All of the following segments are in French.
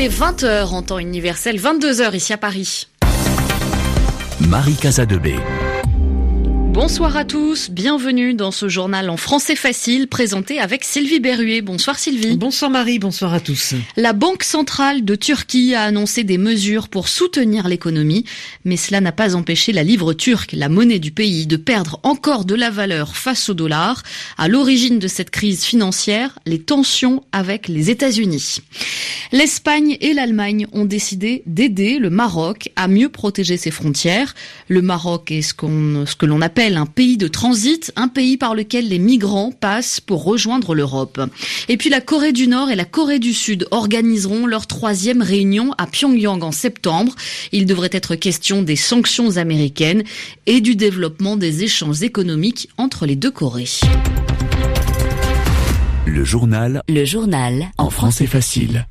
Il est 20h en temps universel, 22h ici à Paris. Marie Casadebé. Bonsoir à tous, bienvenue dans ce journal en français facile présenté avec Sylvie Berruet. Bonsoir Sylvie. Bonsoir Marie, bonsoir à tous. La Banque centrale de Turquie a annoncé des mesures pour soutenir l'économie, mais cela n'a pas empêché la livre turque, la monnaie du pays, de perdre encore de la valeur face au dollar. À l'origine de cette crise financière, les tensions avec les États-Unis. L'Espagne et l'Allemagne ont décidé d'aider le Maroc à mieux protéger ses frontières. Le Maroc est ce qu'on, ce que l'on appelle un pays de transit, un pays par lequel les migrants passent pour rejoindre l'Europe. Et puis la Corée du Nord et la Corée du Sud organiseront leur troisième réunion à Pyongyang en septembre. Il devrait être question des sanctions américaines et du développement des échanges économiques entre les deux Corées. Le journal. Le journal. En français facile.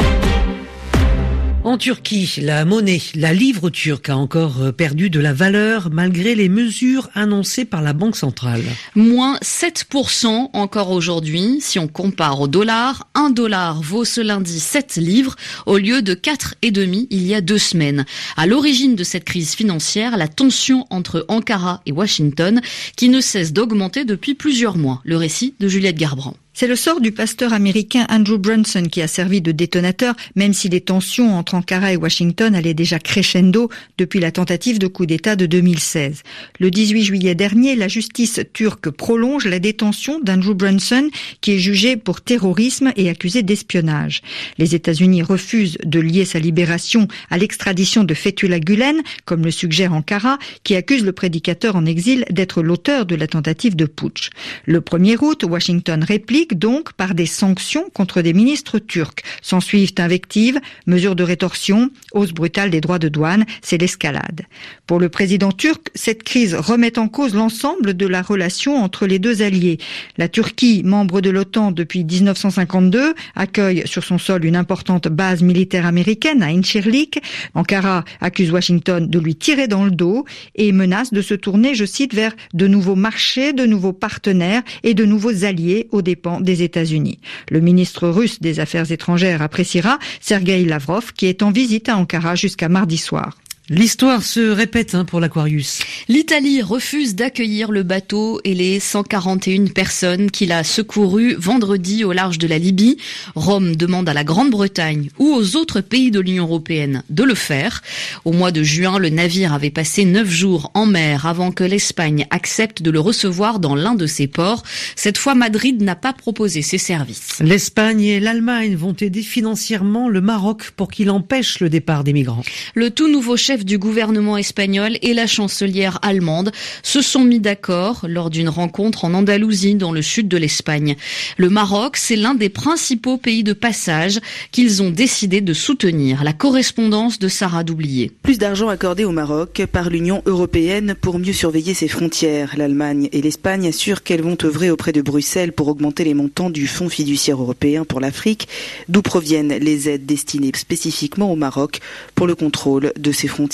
En Turquie, la monnaie, la livre turque a encore euh, perdu de la valeur malgré les mesures annoncées par la Banque centrale. Moins 7% encore aujourd'hui. Si on compare au dollar, un dollar vaut ce lundi 7 livres au lieu de 4,5 il y a deux semaines. À l'origine de cette crise financière, la tension entre Ankara et Washington qui ne cesse d'augmenter depuis plusieurs mois. Le récit de Juliette Garbrand. C'est le sort du pasteur américain Andrew Brunson qui a servi de détonateur, même si les tensions entre Ankara et Washington allaient déjà crescendo depuis la tentative de coup d'État de 2016. Le 18 juillet dernier, la justice turque prolonge la détention d'Andrew Brunson, qui est jugé pour terrorisme et accusé d'espionnage. Les États-Unis refusent de lier sa libération à l'extradition de Fethullah Gulen, comme le suggère Ankara, qui accuse le prédicateur en exil d'être l'auteur de la tentative de putsch. Le 1er août, Washington réplique donc par des sanctions contre des ministres turcs. S'en suivent invectives, mesures de rétorsion, hausse brutale des droits de douane, c'est l'escalade. Pour le président turc, cette crise remet en cause l'ensemble de la relation entre les deux alliés. La Turquie, membre de l'OTAN depuis 1952, accueille sur son sol une importante base militaire américaine à Incirlik. Ankara accuse Washington de lui tirer dans le dos et menace de se tourner, je cite, vers de nouveaux marchés, de nouveaux partenaires et de nouveaux alliés aux dépens des États-Unis. Le ministre russe des Affaires étrangères appréciera Sergei Lavrov qui est en visite à Ankara jusqu'à mardi soir. L'histoire se répète hein, pour l'Aquarius. L'Italie refuse d'accueillir le bateau et les 141 personnes qu'il a secourues vendredi au large de la Libye. Rome demande à la Grande-Bretagne ou aux autres pays de l'Union européenne de le faire. Au mois de juin, le navire avait passé neuf jours en mer avant que l'Espagne accepte de le recevoir dans l'un de ses ports. Cette fois, Madrid n'a pas proposé ses services. L'Espagne et l'Allemagne vont aider financièrement le Maroc pour qu'il empêche le départ des migrants. Le tout nouveau chef du gouvernement espagnol et la chancelière allemande se sont mis d'accord lors d'une rencontre en Andalousie dans le sud de l'Espagne. Le Maroc, c'est l'un des principaux pays de passage qu'ils ont décidé de soutenir. La correspondance de Sarah Doublier. Plus d'argent accordé au Maroc par l'Union européenne pour mieux surveiller ses frontières. L'Allemagne et l'Espagne assurent qu'elles vont œuvrer auprès de Bruxelles pour augmenter les montants du Fonds fiduciaire européen pour l'Afrique, d'où proviennent les aides destinées spécifiquement au Maroc pour le contrôle de ses frontières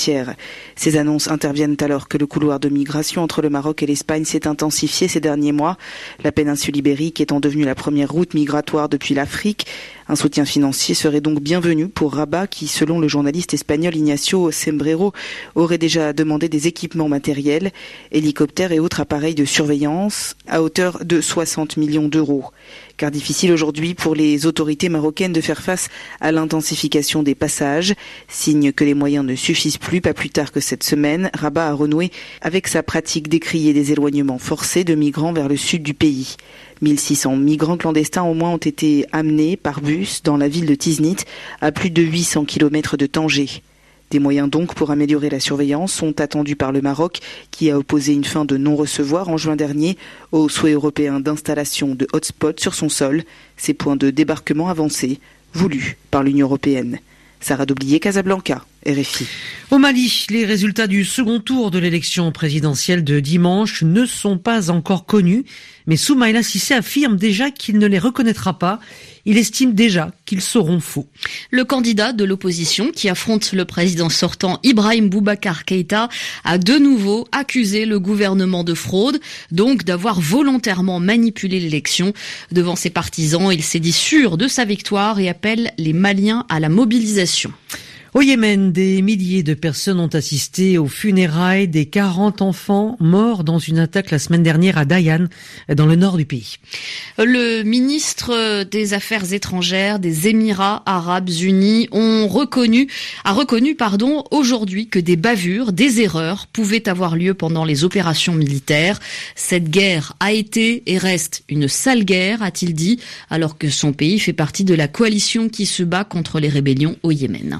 ces annonces interviennent alors que le couloir de migration entre le Maroc et l'Espagne s'est intensifié ces derniers mois. La péninsule ibérique étant devenue la première route migratoire depuis l'Afrique, un soutien financier serait donc bienvenu pour Rabat qui, selon le journaliste espagnol Ignacio Sembrero, aurait déjà demandé des équipements matériels, hélicoptères et autres appareils de surveillance à hauteur de 60 millions d'euros car difficile aujourd'hui pour les autorités marocaines de faire face à l'intensification des passages, signe que les moyens ne suffisent plus. Pas plus tard que cette semaine, Rabat a renoué avec sa pratique d'écrier des éloignements forcés de migrants vers le sud du pays. 1600 migrants clandestins au moins ont été amenés par bus dans la ville de Tiznit, à plus de 800 km de Tanger. Des moyens donc pour améliorer la surveillance sont attendus par le Maroc qui a opposé une fin de non-recevoir en juin dernier au souhait européen d'installation de hotspots sur son sol, ces points de débarquement avancés voulus par l'Union européenne. Sarah Doublier, Casablanca. RFI. Au Mali, les résultats du second tour de l'élection présidentielle de dimanche ne sont pas encore connus, mais Soumaïla Sissé affirme déjà qu'il ne les reconnaîtra pas. Il estime déjà qu'ils seront faux. Le candidat de l'opposition qui affronte le président sortant Ibrahim Boubacar Keïta a de nouveau accusé le gouvernement de fraude, donc d'avoir volontairement manipulé l'élection. Devant ses partisans, il s'est dit sûr de sa victoire et appelle les Maliens à la mobilisation. Au Yémen, des milliers de personnes ont assisté aux funérailles des 40 enfants morts dans une attaque la semaine dernière à Dayan, dans le nord du pays. Le ministre des Affaires étrangères des Émirats arabes unis a reconnu, aujourd'hui que des bavures, des erreurs pouvaient avoir lieu pendant les opérations militaires. Cette guerre a été et reste une sale guerre, a-t-il dit, alors que son pays fait partie de la coalition qui se bat contre les rébellions au Yémen.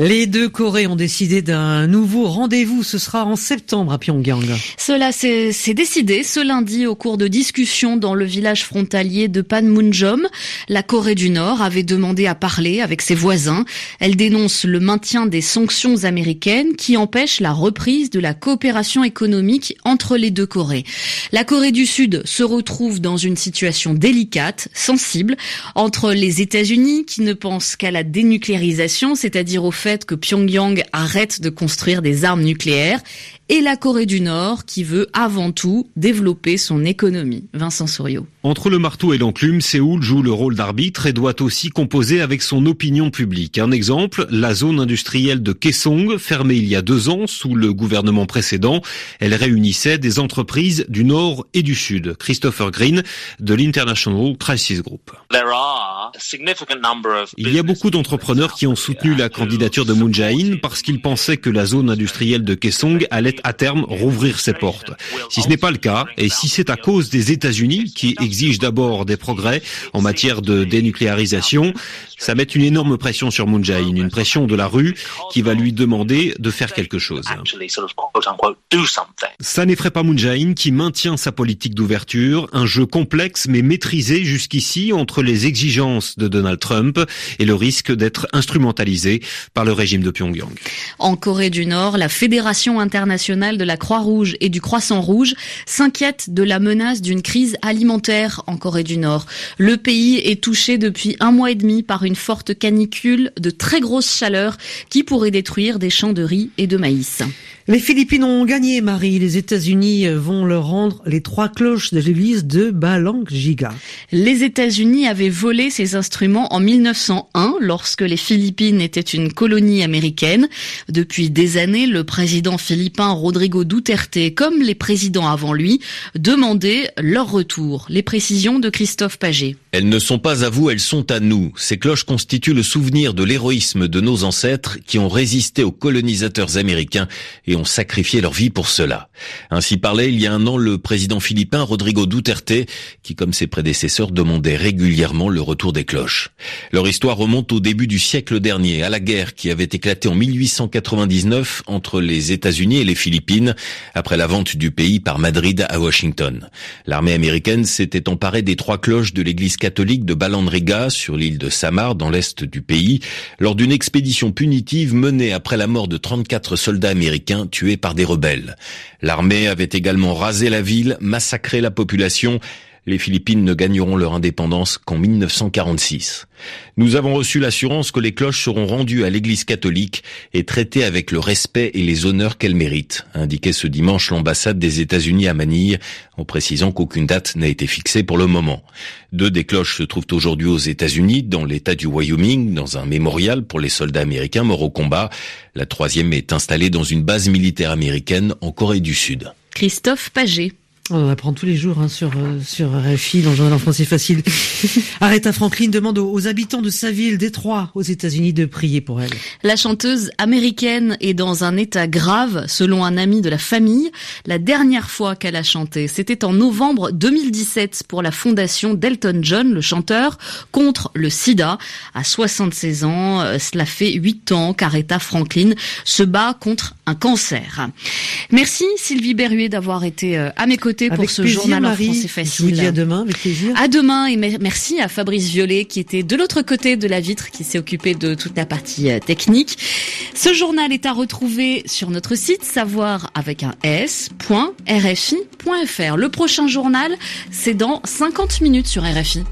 Les deux Corées ont décidé d'un nouveau rendez-vous. Ce sera en septembre à Pyongyang. Cela s'est décidé ce lundi au cours de discussions dans le village frontalier de Panmunjom. La Corée du Nord avait demandé à parler avec ses voisins. Elle dénonce le maintien des sanctions américaines qui empêchent la reprise de la coopération économique entre les deux Corées. La Corée du Sud se retrouve dans une situation délicate, sensible, entre les États-Unis qui ne pensent qu'à la dénucléarisation, c'est-à-dire au fait que Pyongyang arrête de construire des armes nucléaires et la Corée du Nord qui veut avant tout développer son économie. Vincent Souriau. Entre le marteau et l'enclume, Séoul joue le rôle d'arbitre et doit aussi composer avec son opinion publique. Un exemple, la zone industrielle de Kaesong, fermée il y a deux ans sous le gouvernement précédent. Elle réunissait des entreprises du Nord et du Sud. Christopher Green de l'International Crisis Group. Il y a beaucoup d'entrepreneurs qui ont soutenu la candidature de Moon Jae-in parce qu'ils pensaient que la zone industrielle de Kaesong allait à terme rouvrir ses portes. Si ce n'est pas le cas, et si c'est à cause des États-Unis qui exigent d'abord des progrès en matière de dénucléarisation, ça met une énorme pression sur Moon Jae-in, une pression de la rue qui va lui demander de faire quelque chose. Ça n'effraie pas Moon Jae-in qui maintient sa politique d'ouverture, un jeu complexe mais maîtrisé jusqu'ici entre les exigences de Donald Trump et le risque d'être instrumentalisé par le régime de Pyongyang. En Corée du Nord, la Fédération internationale de la Croix-Rouge et du Croissant Rouge s'inquiète de la menace d'une crise alimentaire en Corée du Nord. Le pays est touché depuis un mois et demi par une forte canicule de très grosse chaleur qui pourrait détruire des champs de riz et de maïs. Les Philippines ont gagné, Marie. Les États-Unis vont leur rendre les trois cloches de l'église de Balangjiga. Les États-Unis avaient volé ces instruments en 1901, lorsque les Philippines étaient une colonie américaine. Depuis des années, le président philippin Rodrigo Duterte, comme les présidents avant lui, demandaient leur retour. Les précisions de Christophe Paget. Elles ne sont pas à vous, elles sont à nous. Ces cloches constituent le souvenir de l'héroïsme de nos ancêtres qui ont résisté aux colonisateurs américains et ont sacrifié leur vie pour cela. Ainsi parlait il y a un an le président philippin Rodrigo Duterte, qui comme ses prédécesseurs demandait régulièrement le retour des cloches. Leur histoire remonte au début du siècle dernier, à la guerre qui avait éclaté en 1899 entre les États-Unis et les Philippines, après la vente du pays par Madrid à Washington. L'armée américaine s'était emparée des trois cloches de l'église de Balandriga, sur l'île de Samar, dans l'est du pays, lors d'une expédition punitive menée après la mort de 34 soldats américains tués par des rebelles. L'armée avait également rasé la ville, massacré la population, les Philippines ne gagneront leur indépendance qu'en 1946. Nous avons reçu l'assurance que les cloches seront rendues à l'église catholique et traitées avec le respect et les honneurs qu'elles méritent, indiquait ce dimanche l'ambassade des États-Unis à Manille, en précisant qu'aucune date n'a été fixée pour le moment. Deux des cloches se trouvent aujourd'hui aux États-Unis, dans l'état du Wyoming, dans un mémorial pour les soldats américains morts au combat. La troisième est installée dans une base militaire américaine en Corée du Sud. Christophe Paget. On apprend tous les jours hein, sur euh, sur RFI dans le journal en français facile. Aretha Franklin demande aux, aux, habitants de sa ville, Détroit, aux États-Unis, de prier pour elle. La chanteuse américaine est dans un état grave, selon un ami de la famille. La dernière fois qu'elle a chanté, c'était en novembre 2017 pour la fondation d'Elton John, le chanteur, contre le SIDA. À 76 ans, euh, cela fait 8 ans qu'Aretha Franklin se bat contre un cancer. Merci Sylvie Berruet d'avoir été euh, à mes côtés pour ce journal en français facile. Je vous dis à demain avec plaisir. À demain et merci à Fabrice Violet qui était de l'autre côté de la vitre, qui s'est occupé de toute la partie euh, technique. Ce journal est à retrouver sur notre site savoir avec un s.rfi.fr. Le prochain journal, c'est dans 50 minutes sur RFI.